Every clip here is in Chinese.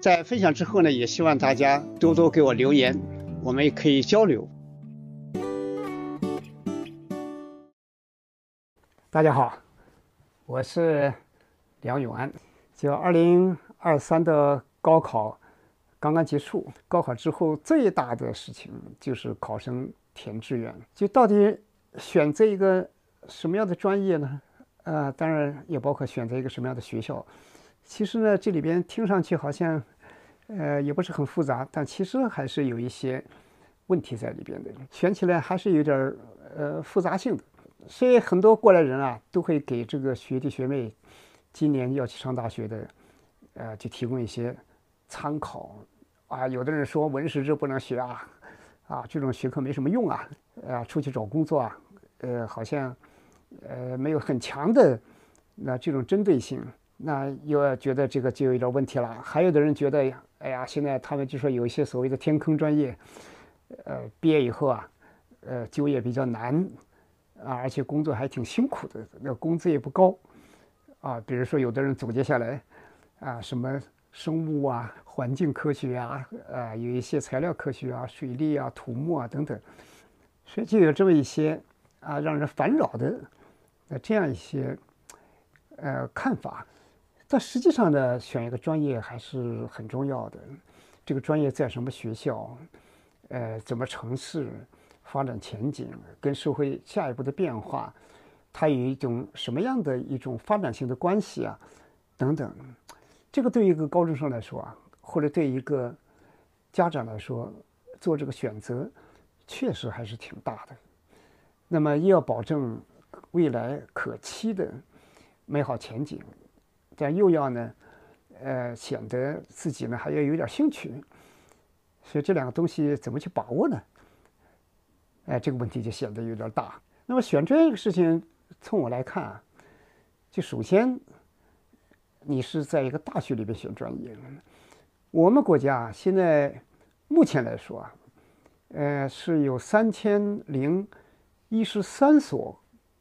在分享之后呢，也希望大家多多给我留言，我们也可以交流。大家好，我是梁永安。就二零二三的高考刚刚结束，高考之后最大的事情就是考生填志愿。就到底选择一个什么样的专业呢？呃，当然也包括选择一个什么样的学校。其实呢，这里边听上去好像呃也不是很复杂，但其实还是有一些问题在里边的。选起来还是有点儿呃复杂性的。所以很多过来人啊，都会给这个学弟学妹今年要去上大学的，呃，就提供一些参考啊。有的人说文史哲不能学啊，啊，这种学科没什么用啊，啊，出去找工作啊，呃，好像呃没有很强的那这种针对性，那又觉得这个就有点问题了。还有的人觉得，哎呀，现在他们就说有一些所谓的天坑专业，呃，毕业以后啊，呃，就业比较难。啊，而且工作还挺辛苦的，那工资也不高，啊，比如说有的人总结下来，啊，什么生物啊、环境科学啊，啊，有一些材料科学啊、水利啊、土木啊等等，所以就有这么一些啊让人烦扰的，呃，这样一些呃看法。但实际上呢，选一个专业还是很重要的，这个专业在什么学校，呃，怎么城市。发展前景跟社会下一步的变化，它有一种什么样的一种发展性的关系啊？等等，这个对于一个高中生来说啊，或者对一个家长来说，做这个选择，确实还是挺大的。那么又要保证未来可期的美好前景，但又要呢，呃，显得自己呢还要有点兴趣。所以这两个东西怎么去把握呢？哎，这个问题就显得有点大。那么选这个事情，从我来看啊，就首先，你是在一个大学里边选专业。我们国家现在目前来说啊，呃，是有三千零一十三所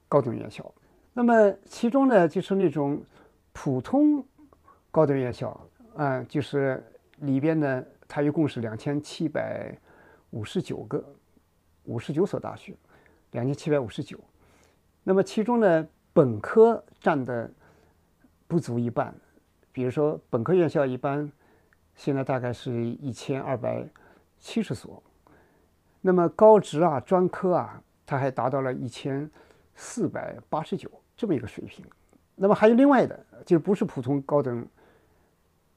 高等院校。那么其中呢，就是那种普通高等院校，啊，就是里边呢，它一共是两千七百五十九个。五十九所大学，两千七百五十九。那么其中呢，本科占的不足一半。比如说，本科院校一般现在大概是一千二百七十所。那么高职啊、专科啊，它还达到了一千四百八十九这么一个水平。那么还有另外的，就不是普通高等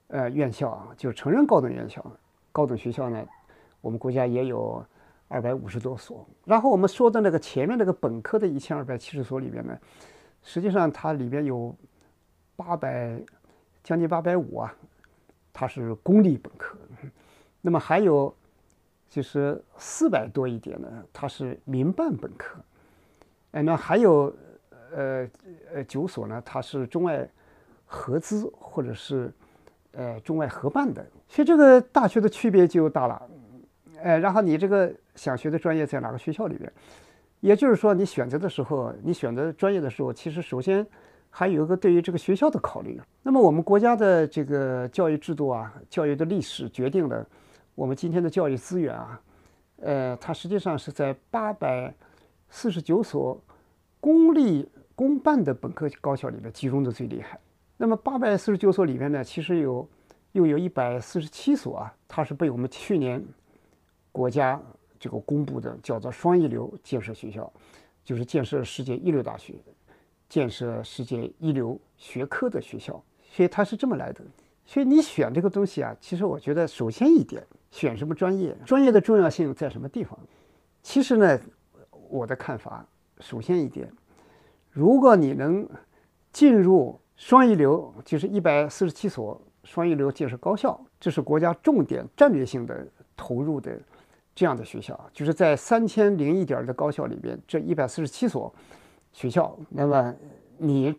呃院校啊，就是成人高等院校、高等学校呢，我们国家也有。二百五十多所，然后我们说的那个前面那个本科的一千二百七十所里边呢，实际上它里边有八百将近八百五啊，它是公立本科，那么还有就是四百多一点呢，它是民办本科，哎，那还有呃九所呢，它是中外合资或者是呃中外合办的，所以这个大学的区别就大了。呃，然后你这个想学的专业在哪个学校里边？也就是说，你选择的时候，你选择专业的时候，其实首先还有一个对于这个学校的考虑。那么我们国家的这个教育制度啊，教育的历史决定了我们今天的教育资源啊，呃，它实际上是在八百四十九所公立公办的本科高校里面集中的最厉害。那么八百四十九所里面呢，其实有又有一百四十七所啊，它是被我们去年国家这个公布的，叫做双一流建设学校，就是建设世界一流大学、建设世界一流学科的学校，所以它是这么来的。所以你选这个东西啊，其实我觉得首先一点，选什么专业，专业的重要性在什么地方？其实呢，我的看法，首先一点，如果你能进入双一流，就是一百四十七所。双一流建设高校，这是国家重点战略性的投入的这样的学校，就是在三千零一点的高校里边，这一百四十七所学校，那么你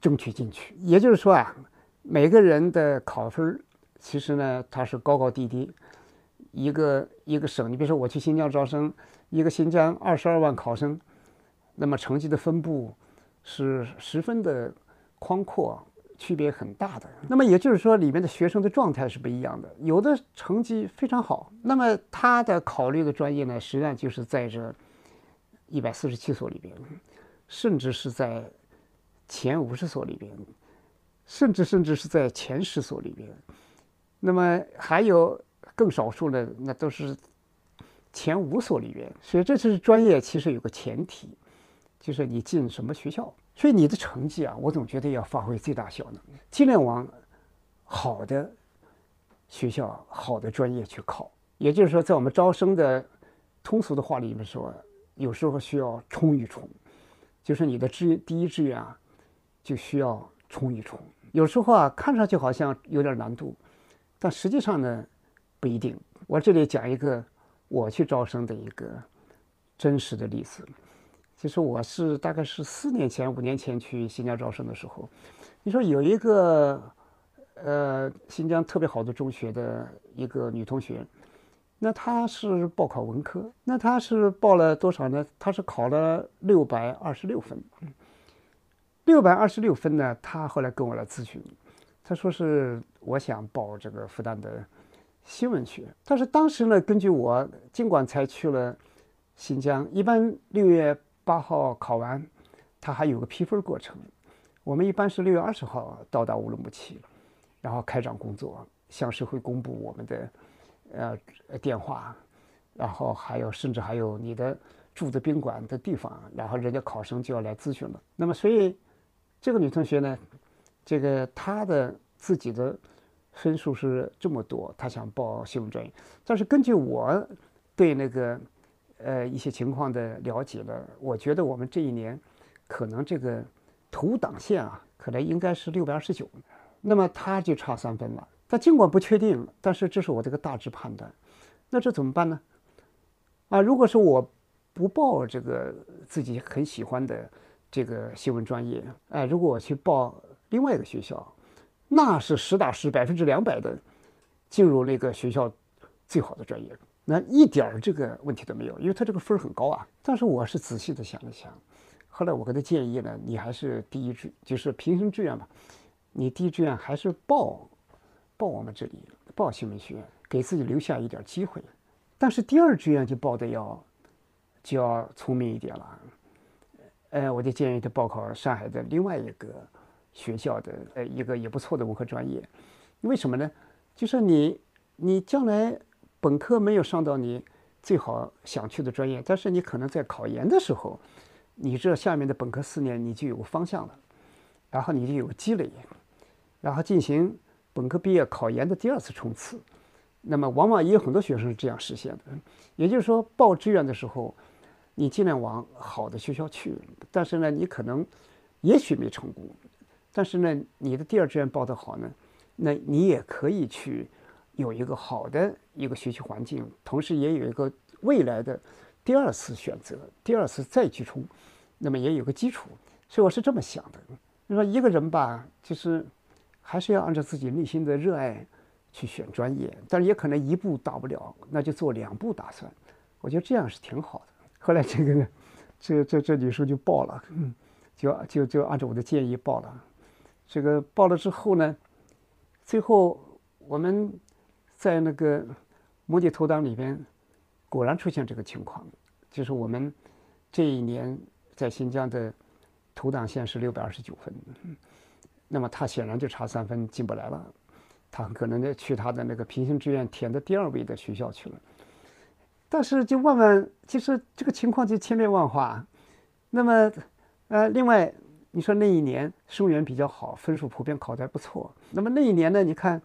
争取进去。也就是说啊，每个人的考分其实呢，它是高高低低。一个一个省，你比如说我去新疆招生，一个新疆二十二万考生，那么成绩的分布是十分的宽阔。区别很大的，那么也就是说，里面的学生的状态是不一样的。有的成绩非常好，那么他的考虑的专业呢，实际上就是在这一百四十七所里边，甚至是在前五十所里边，甚至甚至是在前十所里边。那么还有更少数的，那都是前五所里边。所以这是专业，其实有个前提，就是你进什么学校。所以你的成绩啊，我总觉得要发挥最大效能，尽量往好的学校、好的专业去考。也就是说，在我们招生的通俗的话里面说，有时候需要冲一冲，就是你的志愿第一志愿啊，就需要冲一冲。有时候啊，看上去好像有点难度，但实际上呢，不一定。我这里讲一个我去招生的一个真实的例子。其实我是大概是四年前、五年前去新疆招生的时候，你说有一个呃新疆特别好的中学的一个女同学，那她是报考文科，那她是报了多少呢？她是考了六百二十六分，六百二十六分呢，她后来跟我来咨询，她说是我想报这个复旦的新闻学，但是当时呢，根据我尽管才去了新疆，一般六月。八号考完，他还有个批分过程。我们一般是六月二十号到达乌鲁木齐，然后开展工作，向社会公布我们的呃电话，然后还有甚至还有你的住的宾馆的地方，然后人家考生就要来咨询了。那么，所以这个女同学呢，这个她的自己的分数是这么多，她想报新闻专业，但是根据我对那个。呃，一些情况的了解了，我觉得我们这一年可能这个投档线啊，可能应该是六百二十九，那么他就差三分了。他尽管不确定，但是这是我这个大致判断。那这怎么办呢？啊，如果说我不报这个自己很喜欢的这个新闻专业，哎，如果我去报另外一个学校，那是实打实百分之两百的进入那个学校最好的专业。那一点儿这个问题都没有，因为他这个分儿很高啊。但是我是仔细的想了想，后来我给他建议呢，你还是第一志，就是平行志愿吧，你第一志愿还是报报我们这里报新闻学院，给自己留下一点机会。但是第二志愿就报的要就要聪明一点了，呃，我就建议他报考上海的另外一个学校的呃一个也不错的文科专业。为什么呢？就是你你将来。本科没有上到你最好想去的专业，但是你可能在考研的时候，你这下面的本科四年你就有个方向了，然后你就有个积累，然后进行本科毕业考研的第二次冲刺。那么往往也有很多学生是这样实现的。也就是说，报志愿的时候，你尽量往好的学校去，但是呢，你可能也许没成功，但是呢，你的第二志愿报得好呢，那你也可以去。有一个好的一个学习环境，同时也有一个未来的第二次选择，第二次再去冲，那么也有个基础，所以我是这么想的。你说一个人吧，就是还是要按照自己内心的热爱去选专业，但是也可能一步到不了，那就做两步打算。我觉得这样是挺好的。后来这个这这这女生就报了，嗯，就就就按照我的建议报了。这个报了之后呢，最后我们。在那个模拟投档里边，果然出现这个情况，就是我们这一年在新疆的投档线是六百二十九分，那么他显然就差三分进不来了。他很可能就去他的那个平行志愿填的第二位的学校去了。但是就万万，其实这个情况就千变万化。那么，呃，另外你说那一年生源比较好，分数普遍考得还不错。那么那一年呢，你看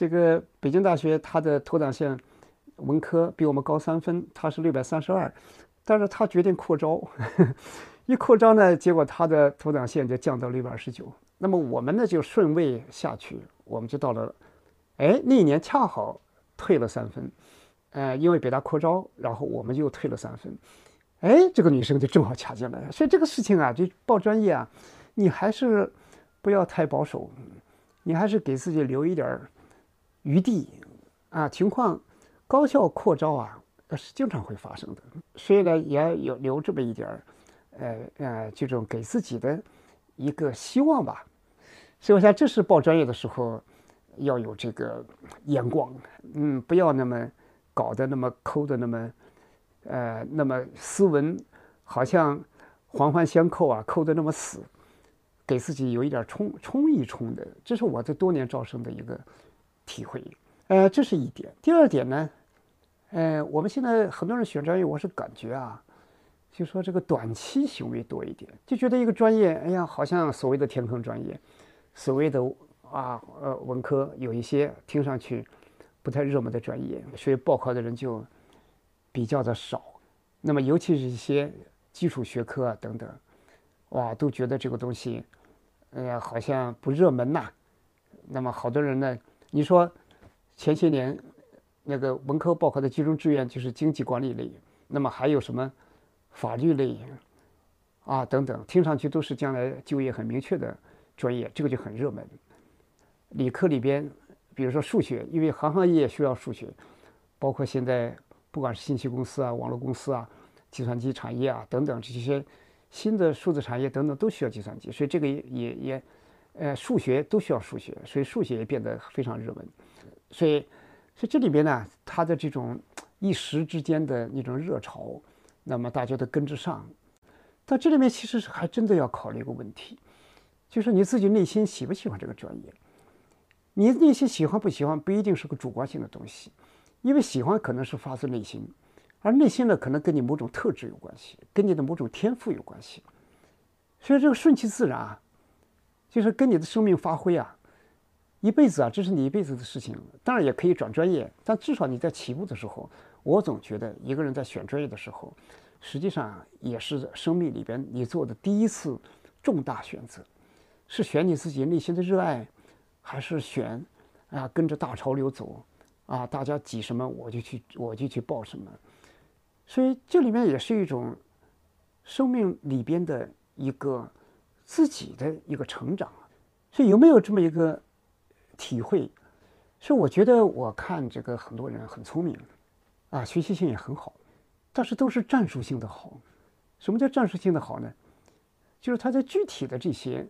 这个北京大学它的投档线文科比我们高三分，它是六百三十二，但是他决定扩招，一扩招呢，结果他的投档线就降到六百二十九。那么我们呢就顺位下去，我们就到了，哎，那一年恰好退了三分。呃，因为北大扩招，然后我们就退了三分，哎，这个女生就正好卡进来了。所以这个事情啊，就报专业啊，你还是不要太保守，你还是给自己留一点儿余地啊。情况高校扩招啊，是经常会发生的，所以呢，也有留这么一点儿，呃呃，这种给自己的一个希望吧。所以我想，这是报专业的时候要有这个眼光，嗯，不要那么。搞得那么抠的那么，呃，那么斯文，好像环环相扣啊，扣得那么死，给自己有一点冲冲一冲的，这是我这多年招生的一个体会。呃，这是一点。第二点呢，呃，我们现在很多人选专业，我是感觉啊，就说这个短期行为多一点，就觉得一个专业，哎呀，好像所谓的天坑专业，所谓的啊呃文科有一些听上去。不太热门的专业，所以报考的人就比较的少。那么，尤其是一些基础学科啊等等，哇，都觉得这个东西，哎呀，好像不热门呐。那么，好多人呢，你说前些年那个文科报考的集中志愿就是经济管理类，那么还有什么法律类啊等等，听上去都是将来就业很明确的专业，这个就很热门。理科里边。比如说数学，因为行行业需要数学，包括现在不管是信息公司啊、网络公司啊、计算机产业啊等等这些新的数字产业等等都需要计算机，所以这个也也也，呃，数学都需要数学，所以数学也变得非常热门。所以，所以这里边呢，它的这种一时之间的那种热潮，那么大家都跟着上。但这里面其实还真的要考虑一个问题，就是你自己内心喜不喜欢这个专业。你内心喜欢不喜欢不一定是个主观性的东西，因为喜欢可能是发自内心，而内心呢可能跟你某种特质有关系，跟你的某种天赋有关系。所以这个顺其自然啊，就是跟你的生命发挥啊，一辈子啊，这是你一辈子的事情。当然也可以转专业，但至少你在起步的时候，我总觉得一个人在选专业的时候，实际上也是生命里边你做的第一次重大选择，是选你自己内心的热爱。还是选，啊，跟着大潮流走，啊，大家挤什么我就去，我就去报什么。所以这里面也是一种生命里边的一个自己的一个成长。所以有没有这么一个体会？是我觉得我看这个很多人很聪明，啊，学习性也很好，但是都是战术性的好。什么叫战术性的好呢？就是他在具体的这些。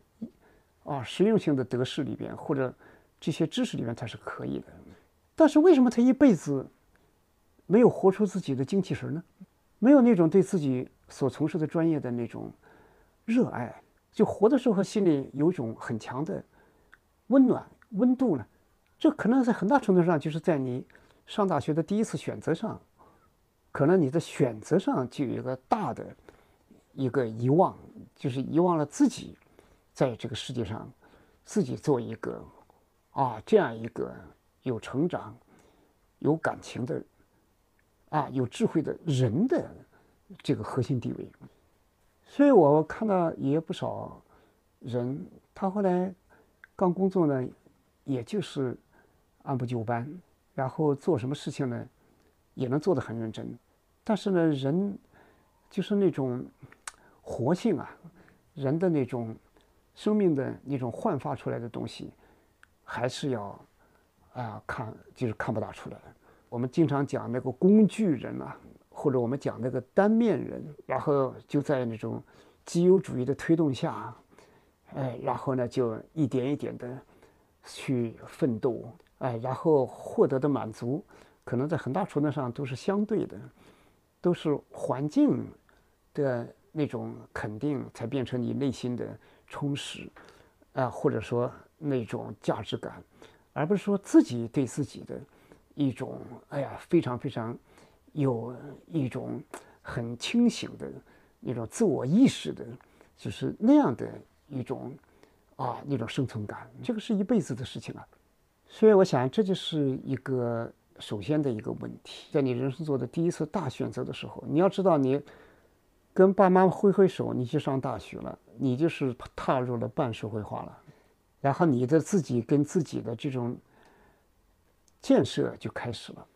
啊，实用性的得失里边，或者这些知识里面，他是可以的。但是为什么他一辈子没有活出自己的精气神呢？没有那种对自己所从事的专业的那种热爱，就活的时候心里有一种很强的温暖温度呢？这可能在很大程度上就是在你上大学的第一次选择上，可能你的选择上就有一个大的一个遗忘，就是遗忘了自己。在这个世界上，自己做一个啊这样一个有成长、有感情的啊有智慧的人的这个核心地位。所以我看到也有不少人，他后来刚工作呢，也就是按部就班，然后做什么事情呢，也能做得很认真。但是呢，人就是那种活性啊，人的那种。生命的那种焕发出来的东西，还是要啊看，就是看不大出来。我们经常讲那个工具人啊，或者我们讲那个单面人，然后就在那种自由主义的推动下，哎，然后呢就一点一点的去奋斗，哎，然后获得的满足，可能在很大程度上都是相对的，都是环境的那种肯定，才变成你内心的。充实，啊，或者说那种价值感，而不是说自己对自己的一种哎呀非常非常有一种很清醒的那种自我意识的，就是那样的一种啊那种生存感，这个是一辈子的事情啊。所以我想这就是一个首先的一个问题，在你人生做的第一次大选择的时候，你要知道你跟爸妈挥挥手，你去上大学了，你就是踏入了半社会化了。然后你的自己跟自己的这种建设就开始了，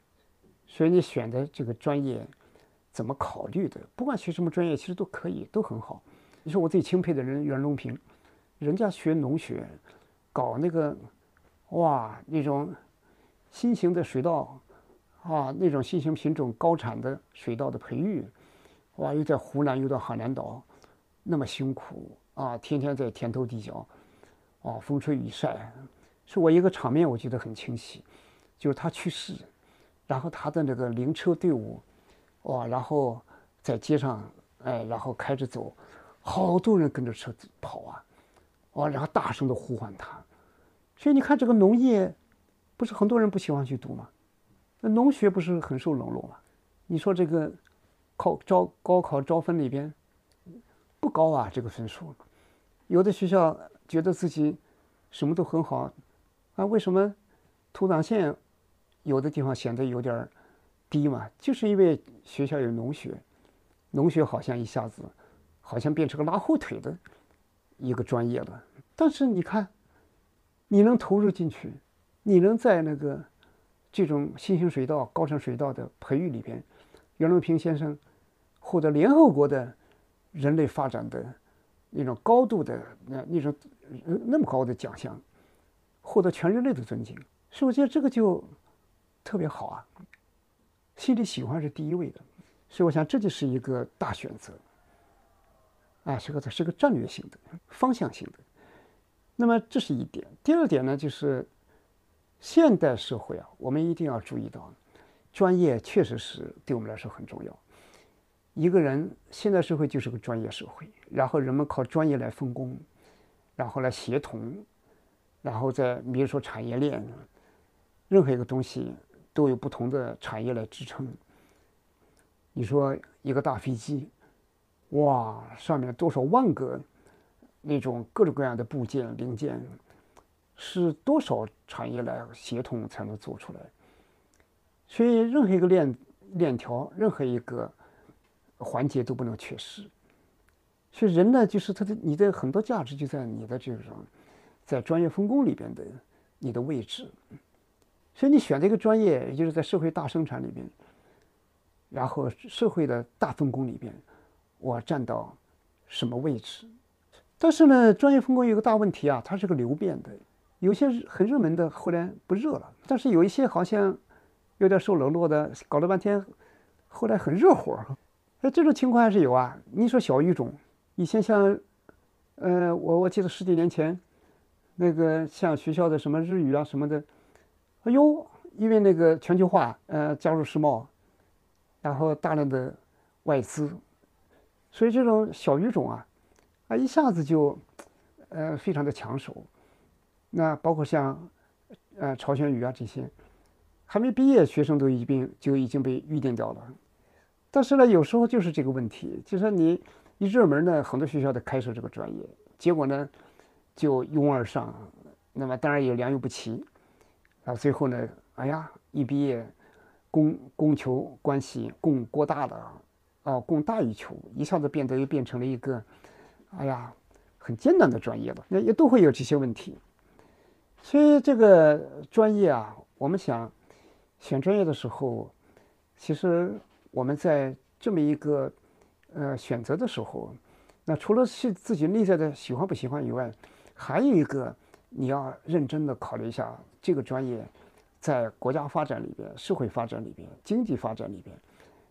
所以你选的这个专业怎么考虑的？不管学什么专业，其实都可以，都很好。你说我最钦佩的人袁隆平，人家学农学，搞那个哇那种新型的水稻啊，那种新型品种高产的水稻的培育，哇又在湖南又到海南岛，那么辛苦啊，天天在田头地脚。啊，风吹雨晒，是我一个场面，我记得很清晰，就是他去世，然后他的那个灵车队伍，哇，然后在街上，哎，然后开着走，好多人跟着车子跑啊，哇，然后大声的呼唤他，所以你看这个农业，不是很多人不喜欢去读吗？那农学不是很受冷落吗？你说这个考招高考招分里边不高啊，这个分数，有的学校。觉得自己什么都很好，啊，为什么土长线有的地方显得有点低嘛？就是因为学校有农学，农学好像一下子好像变成个拉后腿的一个专业了。但是你看，你能投入进去，你能在那个这种新型水稻、高产水稻的培育里边，袁隆平先生获得联合国的人类发展的。那种高度的那那种那么高的奖项，获得全人类的尊敬，是不是？这个就特别好啊。心里喜欢是第一位的，所以我想这就是一个大选择，啊，是个是个战略性的、方向性的。那么这是一点。第二点呢，就是现代社会啊，我们一定要注意到，专业确实是对我们来说很重要。一个人现代社会就是个专业社会，然后人们靠专业来分工，然后来协同，然后再比如说产业链，任何一个东西都有不同的产业来支撑。你说一个大飞机，哇，上面多少万个那种各种各样的部件零件，是多少产业来协同才能做出来？所以任何一个链链条，任何一个。环节都不能缺失，所以人呢，就是他的你的很多价值就在你的这种在专业分工里边的你的位置。所以你选这个专业，也就是在社会大生产里边，然后社会的大分工里边，我站到什么位置？但是呢，专业分工有个大问题啊，它是个流变的，有些很热门的后来不热了，但是有一些好像有点受冷落的，搞了半天后来很热火。那这种情况还是有啊。你说小语种，以前像，呃，我我记得十几年前，那个像学校的什么日语啊什么的，哎呦，因为那个全球化，呃，加入世贸，然后大量的外资，所以这种小语种啊，啊一下子就，呃，非常的抢手。那包括像，呃，朝鲜语啊这些，还没毕业学生都已经就已经被预定掉了。但是呢，有时候就是这个问题，就说你一热门呢，很多学校都开设这个专业，结果呢就拥而上，那么当然也良莠不齐，啊，最后呢，哎呀，一毕业，供供求关系供过大了，啊，供大于求，一下子变得又变成了一个，哎呀，很艰难的专业了，那也都会有这些问题。所以这个专业啊，我们想选专业的时候，其实。我们在这么一个呃选择的时候，那除了是自己内在的喜欢不喜欢以外，还有一个你要认真的考虑一下这个专业在国家发展里边、社会发展里边、经济发展里边，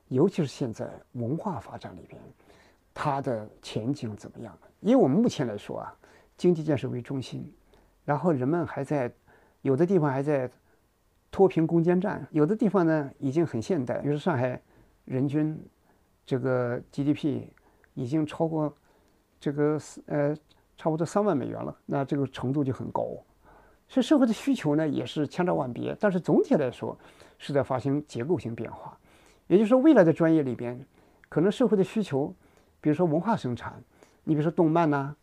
尤其是现在文化发展里边，它的前景怎么样？因为我们目前来说啊，经济建设为中心，然后人们还在有的地方还在脱贫攻坚战，有的地方呢已经很现代，比如上海。人均这个 GDP 已经超过这个呃差不多三万美元了，那这个程度就很高。所以社会的需求呢也是千差万别，但是总体来说是在发生结构性变化。也就是说，未来的专业里边，可能社会的需求，比如说文化生产，你比如说动漫呐，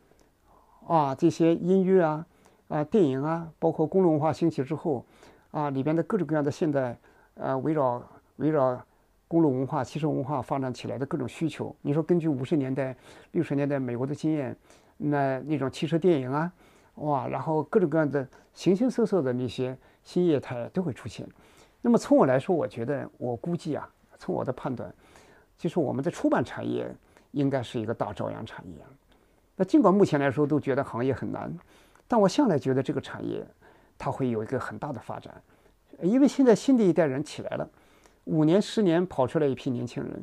啊这些音乐啊，啊电影啊，包括公路文化兴起之后，啊里边的各种各样的现代，呃围绕围绕公路文化、汽车文化发展起来的各种需求。你说根据五十年代、六十年代美国的经验，那那种汽车电影啊，哇，然后各种各样的形形色色的那些新业态都会出现。那么从我来说，我觉得我估计啊。从我的判断，就是我们的出版产业应该是一个大朝阳产业。那尽管目前来说都觉得行业很难，但我向来觉得这个产业它会有一个很大的发展，因为现在新的一代人起来了，五年十年跑出来一批年轻人，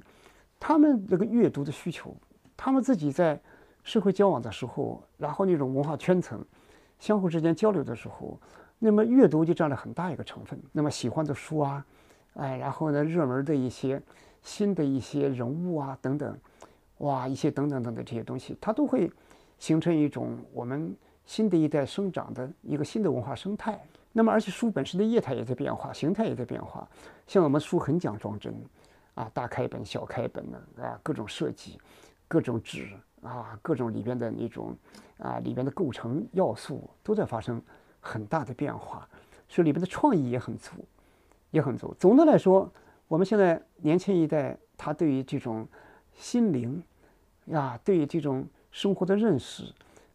他们这个阅读的需求，他们自己在社会交往的时候，然后那种文化圈层相互之间交流的时候，那么阅读就占了很大一个成分。那么喜欢的书啊。哎，然后呢，热门的一些新的一些人物啊，等等，哇，一些等等等等这些东西，它都会形成一种我们新的一代生长的一个新的文化生态。那么，而且书本身的业态也在变化，形态也在变化。像我们书很讲装帧，啊，大开本、小开本的啊，各种设计，各种纸啊，各种里边的那种啊，里边的构成要素都在发生很大的变化，所以里边的创意也很足。也很足。总的来说，我们现在年轻一代，他对于这种心灵呀，对于这种生活的认识，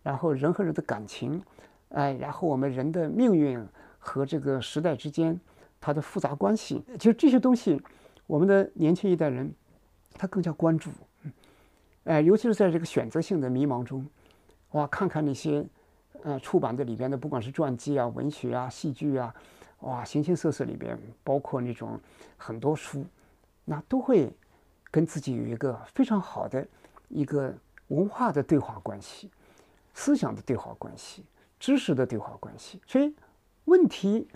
然后人和人的感情，哎，然后我们人的命运和这个时代之间它的复杂关系，其实这些东西，我们的年轻一代人他更加关注。哎，尤其是在这个选择性的迷茫中，哇，看看那些呃出版的里边的，不管是传记啊、文学啊、戏剧啊。哇，形形色色里边包括那种很多书，那都会跟自己有一个非常好的一个文化的对话关系、思想的对话关系、知识的对话关系。所以问题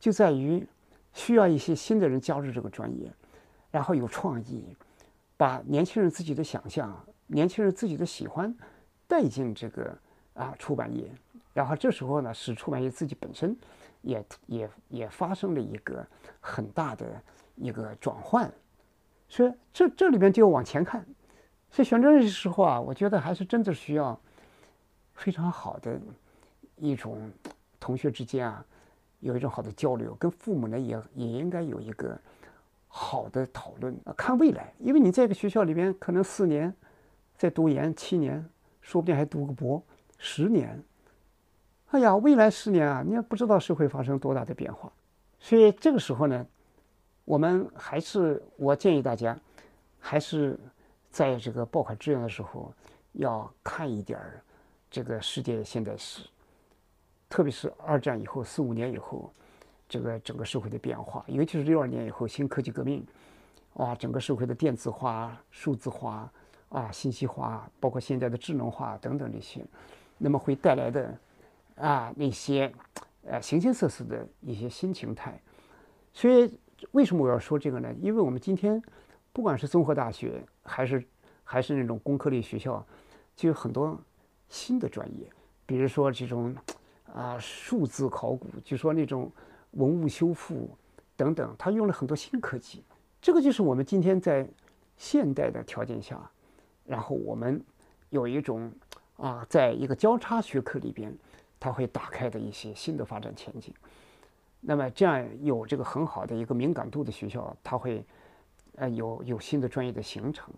就在于需要一些新的人加入这个专业，然后有创意，把年轻人自己的想象、年轻人自己的喜欢带进这个啊出版业，然后这时候呢，使出版业自己本身。也也也发生了一个很大的一个转换，所以这这里边就要往前看。所以选专业的时候啊，我觉得还是真的需要非常好的一种同学之间啊，有一种好的交流，跟父母呢也也应该有一个好的讨论啊，看未来。因为你在一个学校里边，可能四年再读研，七年，说不定还读个博，十年。哎呀，未来十年啊，你也不知道社会发生多大的变化，所以这个时候呢，我们还是我建议大家，还是在这个报考志愿的时候，要看一点儿这个世界现代史，特别是二战以后四五年以后，这个整个社会的变化，尤其是六二年以后新科技革命，哇，整个社会的电子化、数字化啊、信息化，包括现在的智能化等等这些，那么会带来的。啊，那些，呃，形形色色的一些新形态，所以为什么我要说这个呢？因为我们今天，不管是综合大学，还是还是那种工科类学校，就有很多新的专业，比如说这种啊数字考古，就说那种文物修复等等，它用了很多新科技。这个就是我们今天在现代的条件下，然后我们有一种啊，在一个交叉学科里边。它会打开的一些新的发展前景。那么，这样有这个很好的一个敏感度的学校，它会呃有有新的专业的形成。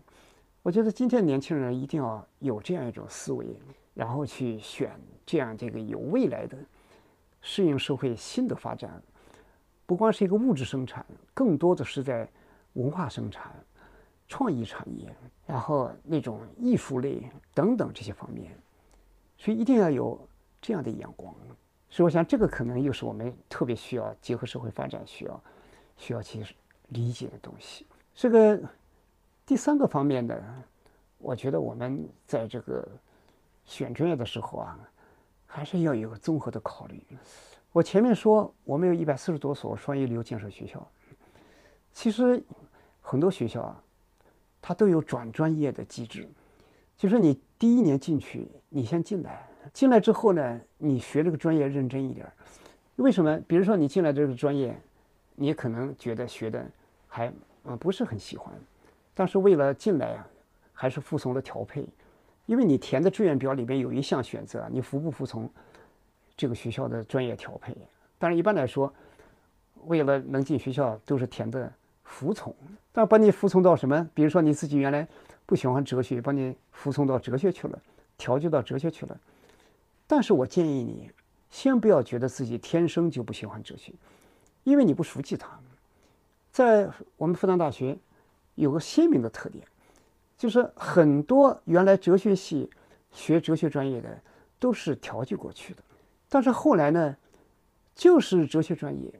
我觉得今天年轻人一定要有这样一种思维，然后去选这样这个有未来的、适应社会新的发展。不光是一个物质生产，更多的是在文化生产、创意产业，然后那种艺术类等等这些方面。所以一定要有。这样的眼光，所以我想这个可能又是我们特别需要结合社会发展需要需要去理解的东西。这个第三个方面呢，我觉得我们在这个选专业的时候啊，还是要有个综合的考虑。我前面说我们有一百四十多所双一流建设学校，其实很多学校啊，它都有转专业的机制，就是你第一年进去，你先进来。进来之后呢，你学这个专业认真一点，为什么？比如说你进来这个专业，你可能觉得学的还嗯不是很喜欢，但是为了进来啊，还是服从了调配，因为你填的志愿表里边有一项选择，你服不服从这个学校的专业调配？但是一般来说，为了能进学校，都是填的服从。但把你服从到什么？比如说你自己原来不喜欢哲学，把你服从到哲学去了，调剂到哲学去了。但是我建议你。先不要觉得自己天生就不喜欢哲学，因为你不熟悉它。在我们复旦大学有个鲜明的特点，就是很多原来哲学系学哲学专业的都是调剂过去的，但是后来呢，就是哲学专业，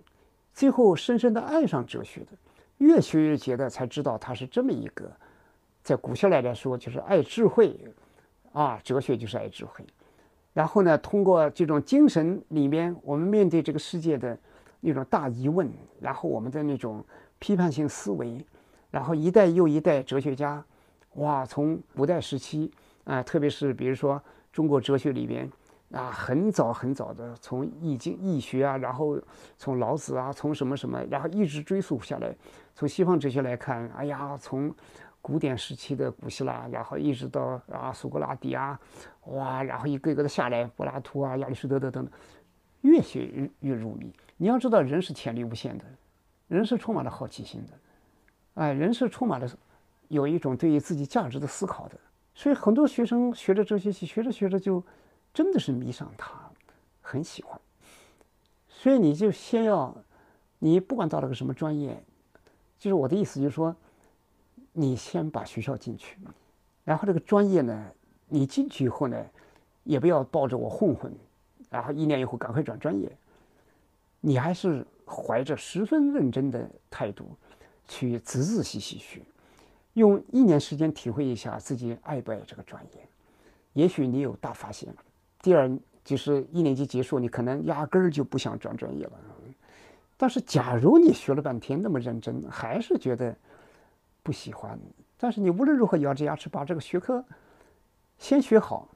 最后深深的爱上哲学的，越学越觉得才知道它是这么一个，在古希腊来说就是爱智慧，啊，哲学就是爱智慧。然后呢，通过这种精神里面，我们面对这个世界的那种大疑问，然后我们的那种批判性思维，然后一代又一代哲学家，哇，从古代时期啊，特别是比如说中国哲学里边啊，很早很早的，从易经、易学啊，然后从老子啊，从什么什么，然后一直追溯下来，从西方哲学来看，哎呀，从。古典时期的古希腊，然后一直到啊苏格拉底啊，哇，然后一个一个的下来，柏拉图啊、亚里士多德等等，越学越越入迷。你要知道，人是潜力无限的，人是充满了好奇心的，哎，人是充满了有一种对于自己价值的思考的。所以很多学生学着哲学系，学着学着就真的是迷上它，很喜欢。所以你就先要，你不管到了个什么专业，就是我的意思，就是说。你先把学校进去，然后这个专业呢，你进去以后呢，也不要抱着我混混，然后一年以后赶快转专业，你还是怀着十分认真的态度去仔仔细细学，用一年时间体会一下自己爱不爱这个专业，也许你有大发现。第二就是一年级结束，你可能压根儿就不想转专业了。但是假如你学了半天那么认真，还是觉得。不喜欢，但是你无论如何咬着牙齿把这个学科先学好。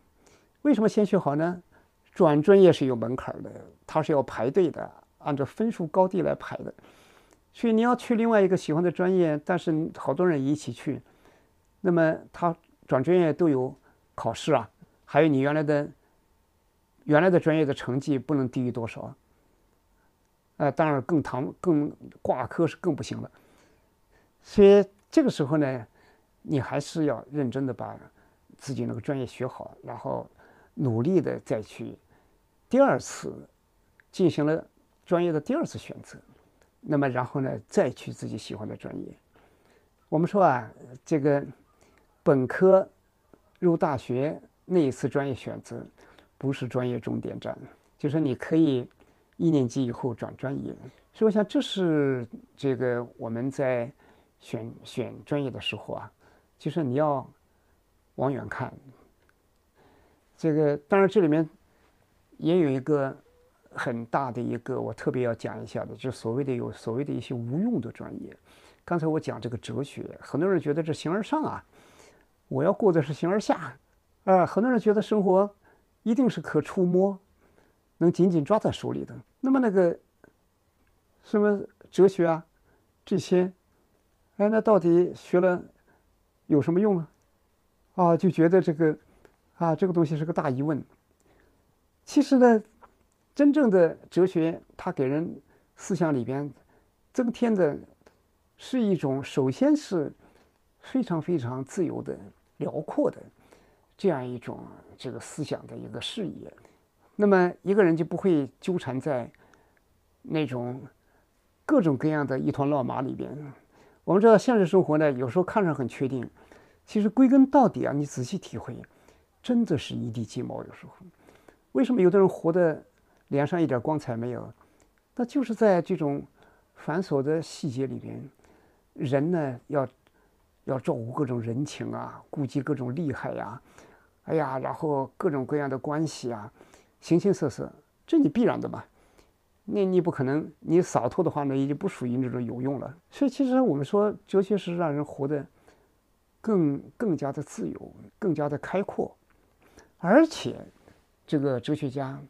为什么先学好呢？转专业是有门槛的，它是要排队的，按照分数高低来排的。所以你要去另外一个喜欢的专业，但是好多人一起去，那么他转专业都有考试啊，还有你原来的原来的专业的成绩不能低于多少？呃，当然更堂更挂科是更不行了。所以。这个时候呢，你还是要认真的把自己那个专业学好，然后努力的再去第二次进行了专业的第二次选择，那么然后呢，再去自己喜欢的专业。我们说啊，这个本科入大学那一次专业选择不是专业终点站，就是你可以一年级以后转专业。所以我想，这是这个我们在。选选专业的时候啊，就是你要往远看。这个当然这里面也有一个很大的一个我特别要讲一下的，就是所谓的有所谓的一些无用的专业。刚才我讲这个哲学，很多人觉得这形而上啊，我要过的是形而下啊。很多人觉得生活一定是可触摸，能紧紧抓在手里的。那么那个什么哲学啊，这些。哎，那到底学了有什么用呢？啊，就觉得这个啊，这个东西是个大疑问。其实呢，真正的哲学，它给人思想里边增添的是一种，首先是非常非常自由的、辽阔的这样一种这个思想的一个视野。那么一个人就不会纠缠在那种各种各样的一团乱麻里边。我们知道现实生活呢，有时候看上很确定，其实归根到底啊，你仔细体会，真的是一地鸡毛。有时候，为什么有的人活得脸上一点光彩没有？那就是在这种繁琐的细节里边，人呢要要照顾各种人情啊，顾及各种利害呀，哎呀，然后各种各样的关系啊，形形色色，这你必然的嘛。那你不可能，你洒脱的话呢，已经不属于那种有用了。所以，其实我们说，哲学是让人活得更更加的自由，更加的开阔。而且，这个哲学家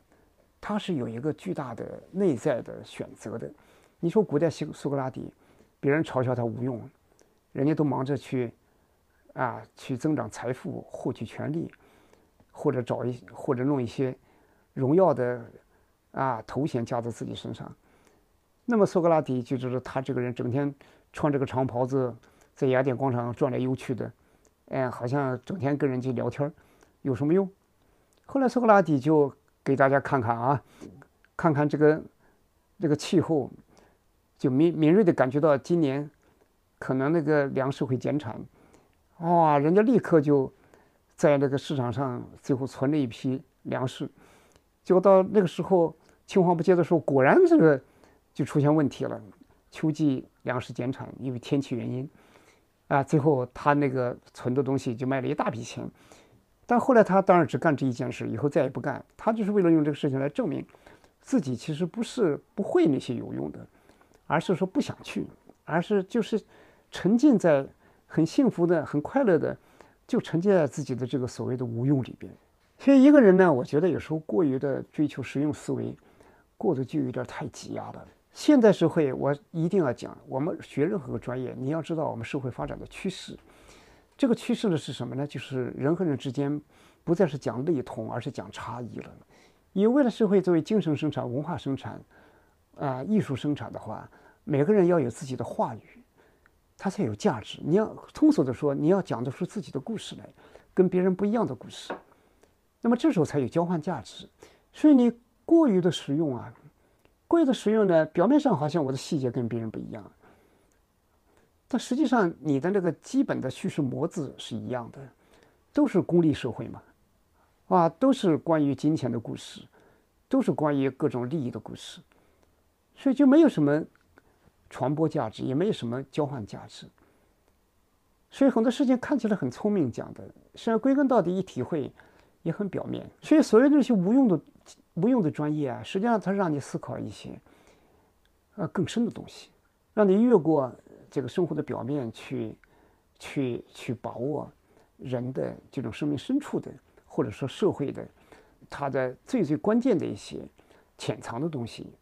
他是有一个巨大的内在的选择的。你说古代苏苏格拉底，别人嘲笑他无用，人家都忙着去啊去增长财富、获取权利，或者找一或者弄一些荣耀的啊头衔加在自己身上。那么苏格拉底就知道他这个人整天穿这个长袍子，在雅典广场转来游去的，哎，好像整天跟人家聊天有什么用？后来苏格拉底就给大家看看啊，看看这个这个气候，就敏敏锐的感觉到今年可能那个粮食会减产，哇，人家立刻就在那个市场上最后存了一批粮食，结果到那个时候青黄不接的时候，果然这个。就出现问题了，秋季粮食减产，因为天气原因，啊，最后他那个存的东西就卖了一大笔钱，但后来他当然只干这一件事，以后再也不干。他就是为了用这个事情来证明自己其实不是不会那些有用的，而是说不想去，而是就是沉浸在很幸福的、很快乐的，就沉浸在自己的这个所谓的无用里边。所以一个人呢，我觉得有时候过于的追求实用思维，过得就有点太挤压了。现代社会，我一定要讲，我们学任何个专业，你要知道我们社会发展的趋势。这个趋势呢是什么呢？就是人和人之间不再是讲类同，而是讲差异了。因为为了社会作为精神生产、文化生产、啊艺术生产的话，每个人要有自己的话语，它才有价值。你要通俗的说，你要讲得出自己的故事来，跟别人不一样的故事，那么这时候才有交换价值。所以你过于的实用啊。过于的实用呢，表面上好像我的细节跟别人不一样，但实际上你的那个基本的叙事模子是一样的，都是功利社会嘛，啊，都是关于金钱的故事，都是关于各种利益的故事，所以就没有什么传播价值，也没有什么交换价值。所以很多事情看起来很聪明讲的，实际上归根到底一体会也很表面。所以所谓那些无用的。无用的专业啊，实际上它让你思考一些，呃，更深的东西，让你越过这个生活的表面去，去去把握人的这种生命深处的，或者说社会的，它的最最关键的一些潜藏的东西。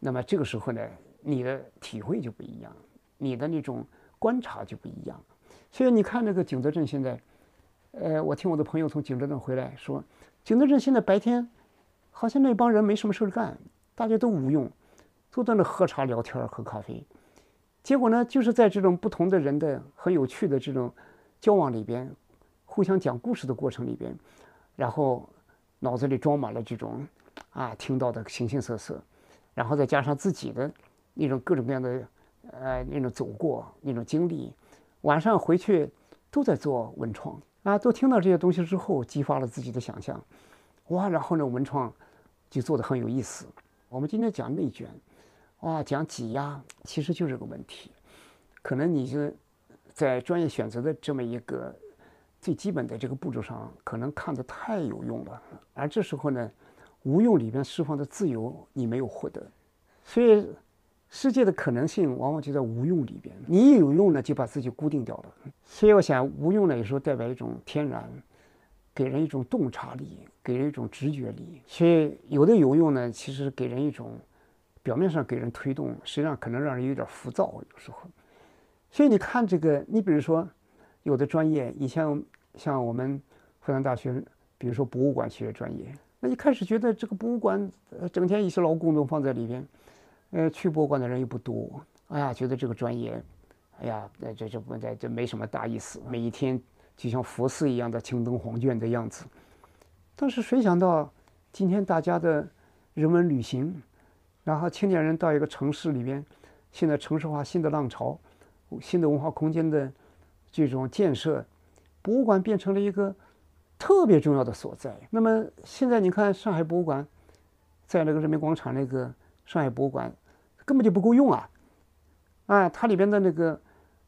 那么这个时候呢，你的体会就不一样，你的那种观察就不一样。所以你看那个景德镇现在，呃，我听我的朋友从景德镇回来说，景德镇现在白天。好像那帮人没什么事儿干，大家都无用，坐在那喝茶聊天、喝咖啡。结果呢，就是在这种不同的人的很有趣的这种交往里边，互相讲故事的过程里边，然后脑子里装满了这种啊听到的形形色色，然后再加上自己的那种各种各样的呃那种走过那种经历，晚上回去都在做文创啊，都听到这些东西之后，激发了自己的想象，哇，然后呢文创。就做的很有意思。我们今天讲内卷，哇，讲挤压，其实就是个问题。可能你是在专业选择的这么一个最基本的这个步骤上，可能看的太有用了，而这时候呢，无用里边释放的自由你没有获得。所以，世界的可能性往往就在无用里边。你一有用呢，就把自己固定掉了。所以，我想无用呢，有时候代表一种天然。给人一种洞察力，给人一种直觉力，所以有的有用呢，其实给人一种表面上给人推动，实际上可能让人有点浮躁，有时候。所以你看这个，你比如说有的专业，你像像我们复旦大学，比如说博物馆学专业，那一开始觉得这个博物馆呃整天一些劳工都放在里边，呃去博物馆的人又不多，哎呀，觉得这个专业，哎呀，这这不这这没什么大意思，每一天。就像佛寺一样的青灯黄卷的样子，但是谁想到今天大家的人文旅行，然后青年人到一个城市里边，现在城市化新的浪潮，新的文化空间的这种建设，博物馆变成了一个特别重要的所在。那么现在你看上海博物馆，在那个人民广场那个上海博物馆根本就不够用啊！啊，它里边的那个。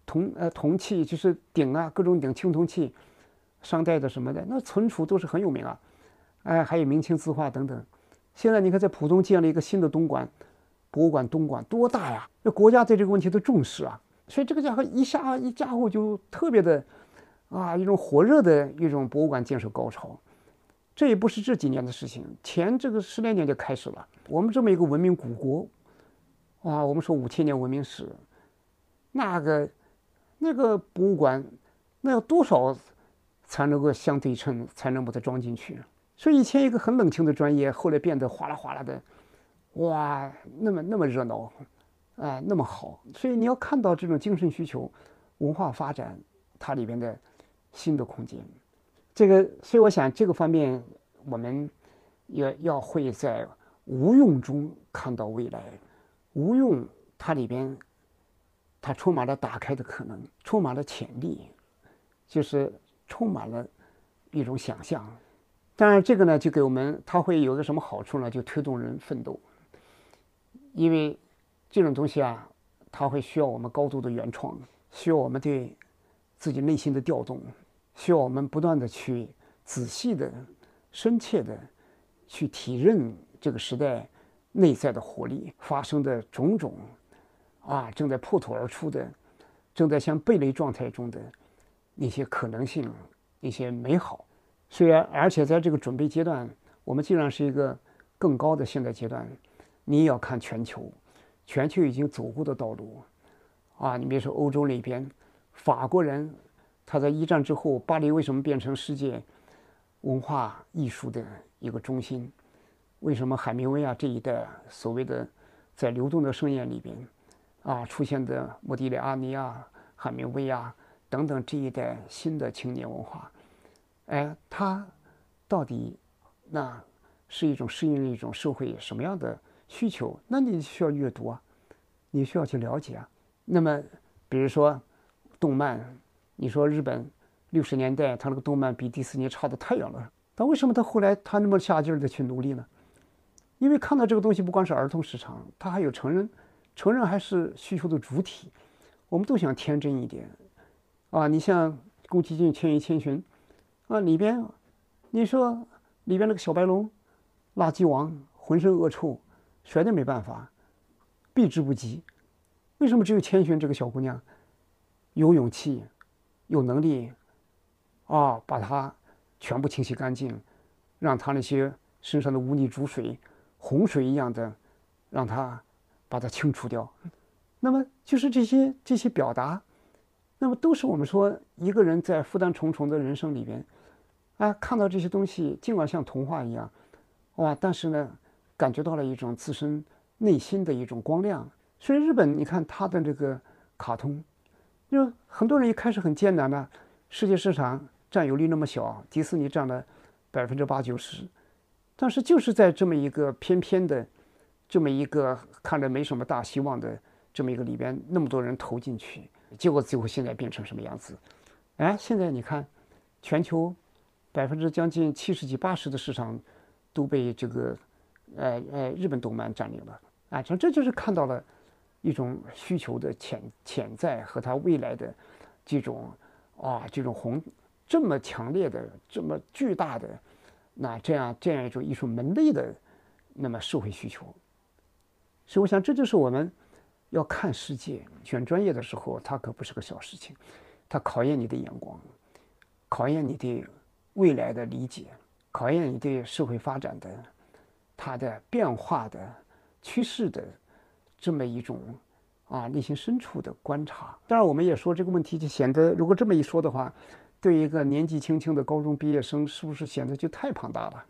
铜呃铜器就是鼎啊，各种鼎青铜器，商代的什么的，那存储都是很有名啊，哎，还有明清字画等等。现在你看在浦东建了一个新的东莞博物馆，东莞多大呀？那国家对这个问题都重视啊，所以这个家伙一下一家伙就特别的啊，一种火热的一种博物馆建设高潮。这也不是这几年的事情，前这个十来年就开始了。我们这么一个文明古国，啊，我们说五千年文明史，那个那个博物馆，那要多少才能够相对称，才能把它装进去？所以以前一个很冷清的专业，后来变得哗啦哗啦的，哇，那么那么热闹，啊，那么好。所以你要看到这种精神需求、文化发展它里边的新的空间。这个，所以我想这个方面，我们要要会在无用中看到未来。无用它里边，它充满了打开的可能，充满了潜力，就是充满了一种想象。当然，这个呢，就给我们它会有个什么好处呢？就推动人奋斗。因为这种东西啊，它会需要我们高度的原创，需要我们对自己内心的调动。需要我们不断的去仔细的、深切的去体认这个时代内在的活力发生的种种，啊，正在破土而出的，正在向蓓蕾状态中的那些可能性、那些美好。虽然，而且在这个准备阶段，我们既然是一个更高的现代阶段，你也要看全球，全球已经走过的道路，啊，你比如说欧洲那边，法国人。他在一战之后，巴黎为什么变成世界文化艺术的一个中心？为什么海明威啊这一代所谓的在流动的盛宴里边啊出现的莫迪里阿尼啊、海明威啊等等这一代新的青年文化？哎，他到底那是一种适应一种社会什么样的需求？那你需要阅读啊，你需要去了解啊。那么，比如说动漫。你说日本六十年代他那个动漫比迪士尼差的太远了，但为什么他后来他那么下劲儿的去努力呢？因为看到这个东西不光是儿童市场，它还有成人，成人还是需求的主体。我们都想天真一点，啊，你像宫崎骏《千与千寻》，啊里边，你说里边那个小白龙，垃圾王，浑身恶臭，谁都没办法，避之不及。为什么只有千寻这个小姑娘有勇气？有能力，啊，把它全部清洗干净，让它那些身上的污泥浊水、洪水一样的，让它把它清除掉。那么就是这些这些表达，那么都是我们说一个人在负担重重的人生里边，啊，看到这些东西，尽管像童话一样，哇，但是呢，感觉到了一种自身内心的一种光亮。所以日本，你看他的这个卡通。就很多人一开始很艰难的，世界市场占有率那么小，迪士尼占了百分之八九十，但是就是在这么一个偏偏的，这么一个看着没什么大希望的这么一个里边，那么多人投进去，结果最后现在变成什么样子？哎，现在你看，全球百分之将近七十几八十的市场都被这个呃呃日本动漫占领了，啊，这这就是看到了。一种需求的潜潜在和它未来的这种啊，这种红这么强烈的、这么巨大的那这样这样一种艺术门类的那么社会需求，所以我想这就是我们要看世界、选专业的时候，它可不是个小事情，它考验你的眼光，考验你对未来的理解，考验你对社会发展的它的变化的趋势的。这么一种啊内心深处的观察，当然我们也说这个问题就显得，如果这么一说的话，对一个年纪轻轻的高中毕业生，是不是显得就太庞大了？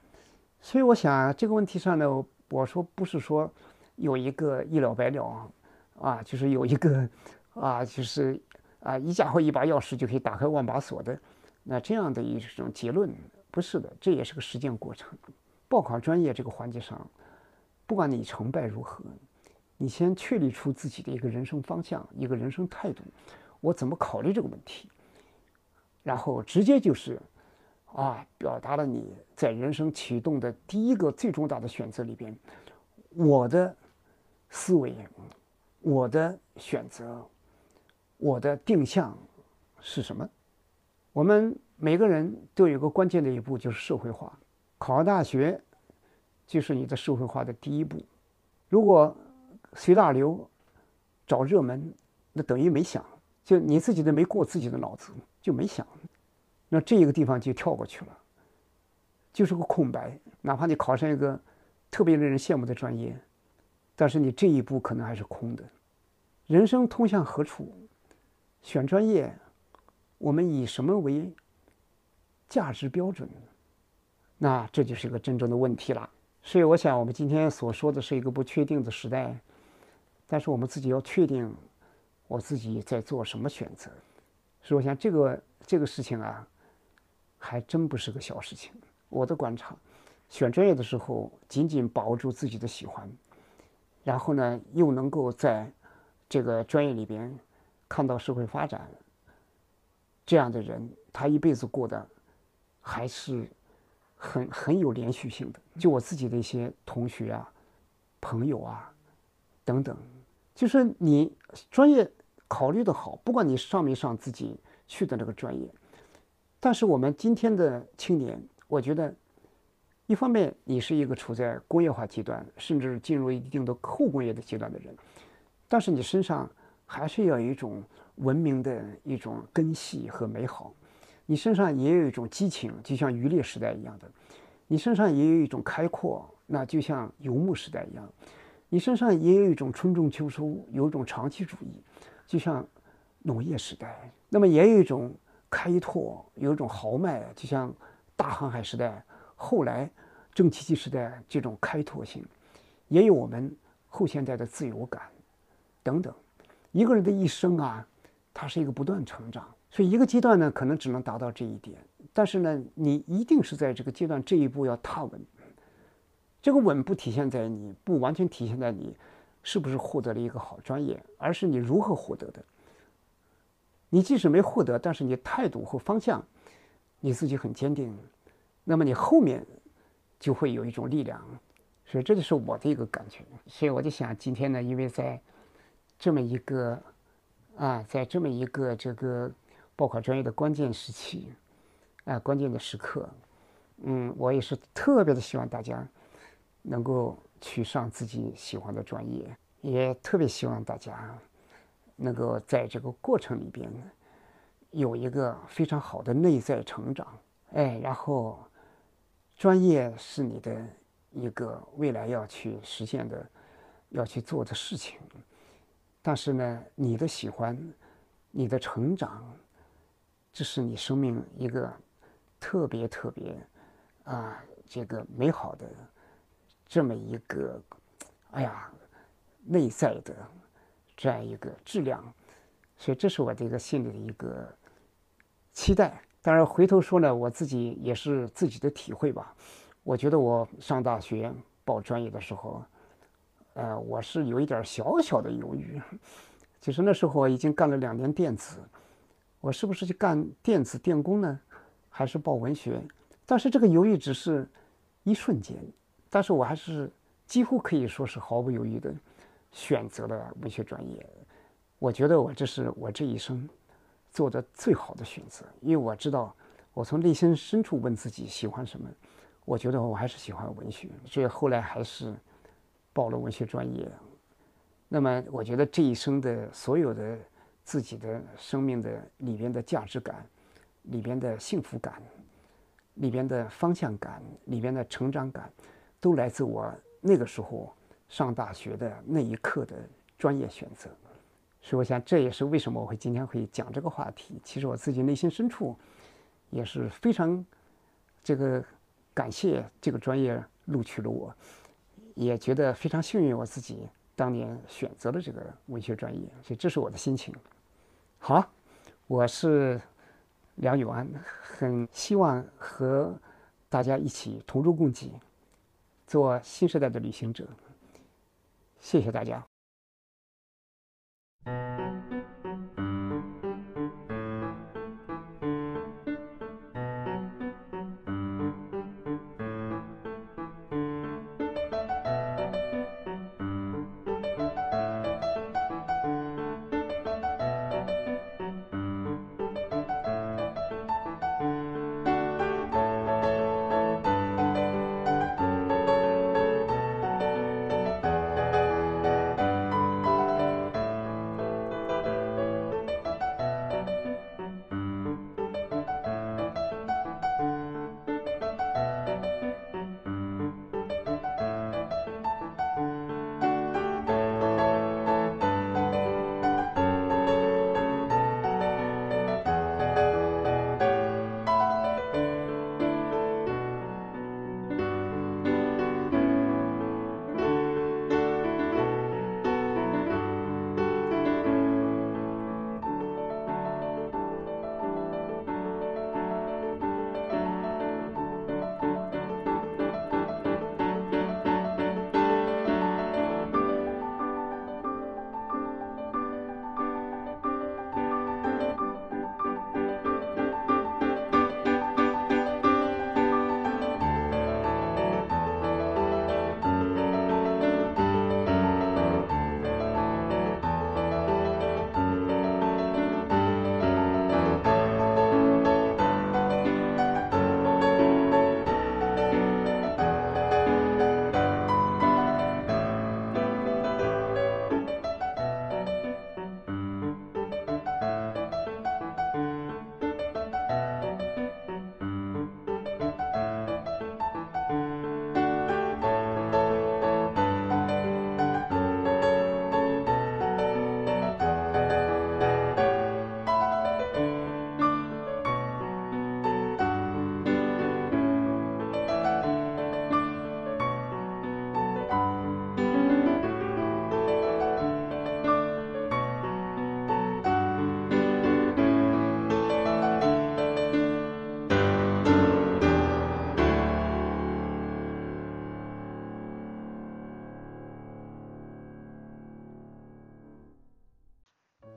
所以我想这个问题上呢，我说不是说有一个一了百了啊，就是有一个啊，就是啊一家伙一把钥匙就可以打开万把锁的那这样的一种结论，不是的，这也是个实践过程。报考专业这个环节上，不管你成败如何。你先确立出自己的一个人生方向，一个人生态度，我怎么考虑这个问题？然后直接就是，啊，表达了你在人生启动的第一个最重大的选择里边，我的思维，我的选择，我的定向是什么？我们每个人都有个关键的一步，就是社会化。考上大学，就是你的社会化的第一步。如果随大流，找热门，那等于没想，就你自己都没过自己的脑子，就没想，那这一个地方就跳过去了，就是个空白。哪怕你考上一个特别令人羡慕的专业，但是你这一步可能还是空的。人生通向何处？选专业，我们以什么为价值标准？那这就是一个真正的问题了。所以，我想我们今天所说的是一个不确定的时代，但是我们自己要确定我自己在做什么选择。所以，我想这个这个事情啊，还真不是个小事情。我的观察，选专业的时候，紧紧把握住自己的喜欢，然后呢，又能够在这个专业里边看到社会发展，这样的人，他一辈子过得还是。很很有连续性的，就我自己的一些同学啊、朋友啊等等，就是你专业考虑的好，不管你上没上自己去的那个专业，但是我们今天的青年，我觉得一方面你是一个处在工业化阶段，甚至进入一定的后工业的阶段的人，但是你身上还是要有一种文明的一种根系和美好。你身上也有一种激情，就像渔猎时代一样的；你身上也有一种开阔，那就像游牧时代一样；你身上也有一种春种秋收，有一种长期主义，就像农业时代；那么也有一种开拓，有一种豪迈，就像大航海时代，后来蒸汽机时代这种开拓性；也有我们后现代的自由感等等。一个人的一生啊，他是一个不断成长。所以一个阶段呢，可能只能达到这一点，但是呢，你一定是在这个阶段这一步要踏稳。这个稳不体现在你不完全体现在你是不是获得了一个好专业，而是你如何获得的。你即使没获得，但是你态度和方向，你自己很坚定，那么你后面就会有一种力量。所以这就是我的一个感觉。所以我就想今天呢，因为在这么一个啊，在这么一个这个。报考专业的关键时期，啊，关键的时刻，嗯，我也是特别的希望大家能够去上自己喜欢的专业，也特别希望大家能够在这个过程里边有一个非常好的内在成长，哎，然后专业是你的一个未来要去实现的、要去做的事情，但是呢，你的喜欢，你的成长。这是你生命一个特别特别啊，这个美好的这么一个，哎呀，内在的这样一个质量，所以这是我的一个心里的一个期待。当然，回头说呢，我自己也是自己的体会吧。我觉得我上大学报专业的时候，呃，我是有一点小小的犹豫。其实那时候已经干了两年电子。我是不是去干电子电工呢，还是报文学？但是这个犹豫只是一瞬间，但是我还是几乎可以说是毫不犹豫的选择了文学专业。我觉得我这是我这一生做的最好的选择，因为我知道我从内心深处问自己喜欢什么，我觉得我还是喜欢文学，所以后来还是报了文学专业。那么我觉得这一生的所有的。自己的生命的里边的价值感，里边的幸福感，里边的方向感，里边的成长感，都来自我那个时候上大学的那一刻的专业选择。所以，我想这也是为什么我会今天会讲这个话题。其实我自己内心深处也是非常这个感谢这个专业录取了我，也觉得非常幸运我自己当年选择了这个文学专业。所以，这是我的心情。好，我是梁永安，很希望和大家一起同舟共济，做新时代的旅行者。谢谢大家。